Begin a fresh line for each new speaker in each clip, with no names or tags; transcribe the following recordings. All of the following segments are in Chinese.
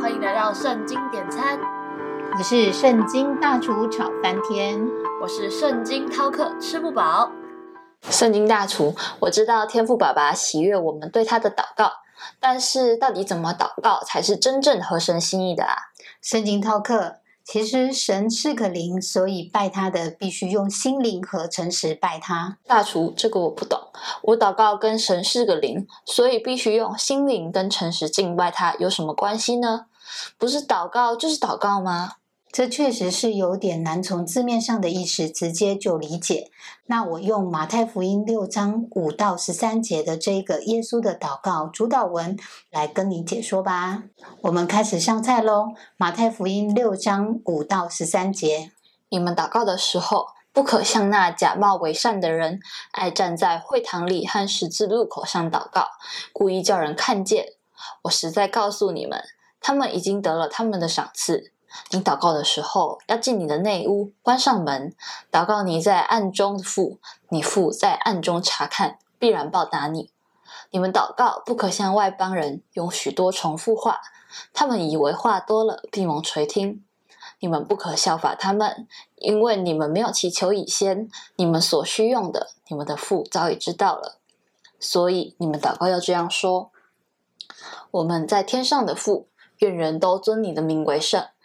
欢迎来到圣经点餐，
我是圣经大厨炒翻天，
我是圣经饕客吃不饱。
圣经大厨，我知道天父爸爸喜悦我们对他的祷告，但是到底怎么祷告才是真正合神心意的啊？
圣经饕客，其实神是个灵，所以拜他的必须用心灵和诚实拜他。
大厨，这个我不懂。我祷告跟神是个灵，所以必须用心灵跟诚实敬拜他，有什么关系呢？不是祷告就是祷告吗？
这确实是有点难从字面上的意思直接就理解。那我用马太福音六章五到十三节的这个耶稣的祷告主导文来跟你解说吧。我们开始上菜喽。马太福音六章五到十三节，
你们祷告的时候，不可像那假冒为善的人，爱站在会堂里和十字路口上祷告，故意叫人看见。我实在告诉你们，他们已经得了他们的赏赐。你祷告的时候，要进你的内屋，关上门，祷告你在暗中的父，你父在暗中查看，必然报答你。你们祷告不可向外邦人用许多重复话，他们以为话多了必蒙垂听。你们不可效法他们，因为你们没有祈求以先，你们所需用的，你们的父早已知道了。所以你们祷告要这样说：我们在天上的父，愿人都尊你的名为圣。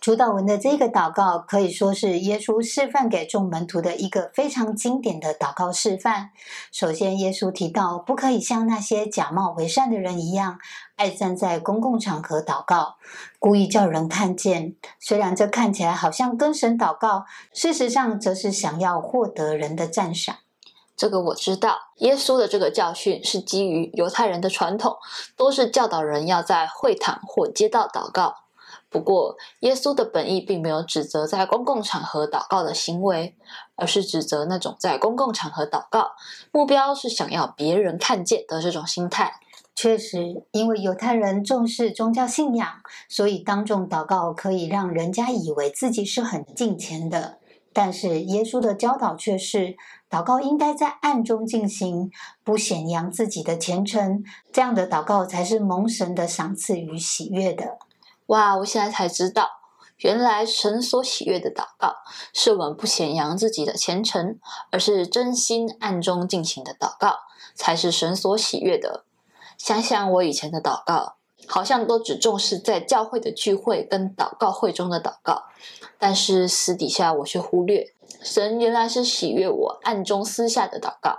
主导文的这个祷告可以说是耶稣示范给众门徒的一个非常经典的祷告示范。首先，耶稣提到不可以像那些假冒为善的人一样，爱站在公共场合祷告，故意叫人看见。虽然这看起来好像跟神祷告，事实上则是想要获得人的赞赏。
这个我知道，耶稣的这个教训是基于犹太人的传统，都是教导人要在会堂或街道祷告。不过，耶稣的本意并没有指责在公共场合祷告的行为，而是指责那种在公共场合祷告，目标是想要别人看见的这种心态。
确实，因为犹太人重视宗教信仰，所以当众祷告可以让人家以为自己是很敬虔的。但是，耶稣的教导却是，祷告应该在暗中进行，不显扬自己的虔诚，这样的祷告才是蒙神的赏赐与喜悦的。
哇！我现在才知道，原来神所喜悦的祷告，是我们不显扬自己的虔诚，而是真心暗中进行的祷告，才是神所喜悦的。想想我以前的祷告，好像都只重视在教会的聚会跟祷告会中的祷告，但是私底下我却忽略，神原来是喜悦我暗中私下的祷告。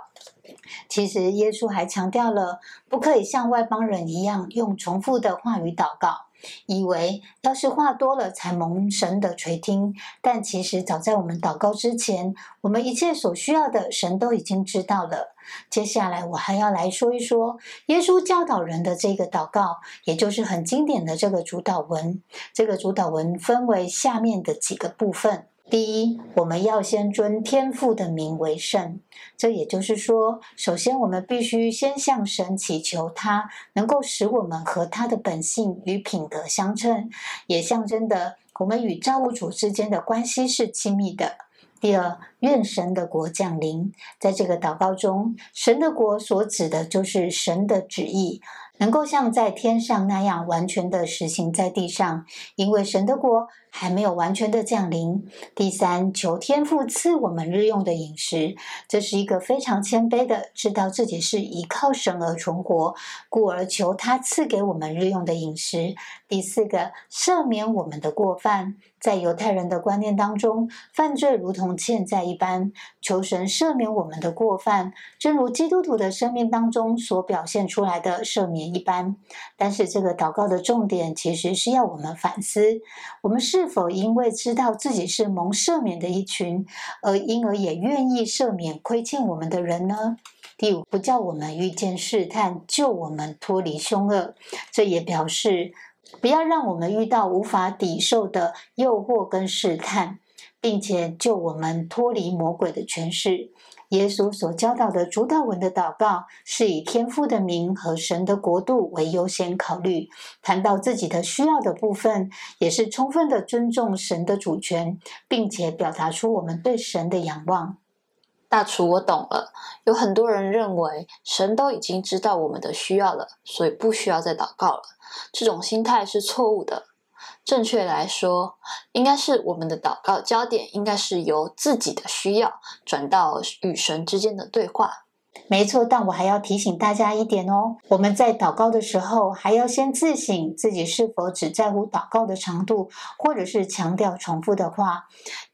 其实耶稣还强调了，不可以像外邦人一样用重复的话语祷告。以为要是话多了才蒙神的垂听，但其实早在我们祷告之前，我们一切所需要的神都已经知道了。接下来我还要来说一说耶稣教导人的这个祷告，也就是很经典的这个主导文。这个主导文分为下面的几个部分。第一，我们要先尊天父的名为圣，这也就是说，首先我们必须先向神祈求，他能够使我们和他的本性与品格相称，也象征的我们与造物主之间的关系是亲密的。第二，愿神的国降临，在这个祷告中，神的国所指的就是神的旨意。能够像在天上那样完全的实行在地上，因为神的国还没有完全的降临。第三，求天父赐我们日用的饮食，这是一个非常谦卑的，知道自己是依靠神而存活，故而求他赐给我们日用的饮食。第四个，赦免我们的过犯。在犹太人的观念当中，犯罪如同欠债一般，求神赦免我们的过犯，正如基督徒的生命当中所表现出来的赦免一般。但是，这个祷告的重点其实是要我们反思：我们是否因为知道自己是蒙赦免的一群，而因而也愿意赦免亏欠我们的人呢？第五，不叫我们遇见试探，救我们脱离凶恶。这也表示。不要让我们遇到无法抵受的诱惑跟试探，并且救我们脱离魔鬼的权势。耶稣所教导的主导文的祷告，是以天父的名和神的国度为优先考虑。谈到自己的需要的部分，也是充分的尊重神的主权，并且表达出我们对神的仰望。
大厨，我懂了。有很多人认为神都已经知道我们的需要了，所以不需要再祷告了。这种心态是错误的。正确来说，应该是我们的祷告焦点应该是由自己的需要转到与神之间的对话。
没错，但我还要提醒大家一点哦，我们在祷告的时候，还要先自省自己是否只在乎祷告的长度，或者是强调重复的话，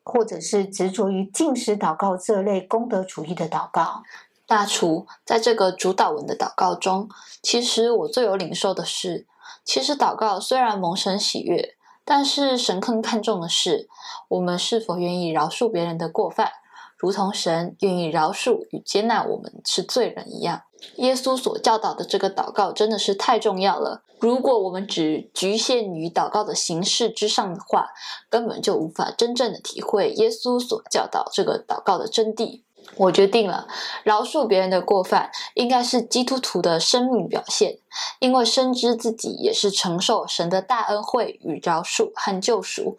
或者是执着于进食祷告这类功德主义的祷告。
大厨在这个主导文的祷告中，其实我最有领受的是，其实祷告虽然蒙神喜悦，但是神更看重的是我们是否愿意饶恕别人的过犯。如同神愿意饶恕与接纳我们是罪人一样，耶稣所教导的这个祷告真的是太重要了。如果我们只局限于祷告的形式之上的话，根本就无法真正的体会耶稣所教导这个祷告的真谛。我决定了，饶恕别人的过犯应该是基督徒的生命表现，因为深知自己也是承受神的大恩惠与饶恕和救赎，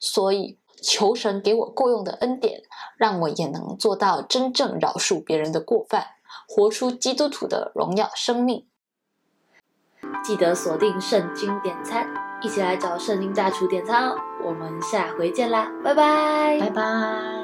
所以。求神给我够用的恩典，让我也能做到真正饶恕别人的过犯，活出基督徒的荣耀生命。
记得锁定圣经点餐，一起来找圣经大厨点餐哦！我们下回见啦，拜拜，
拜拜。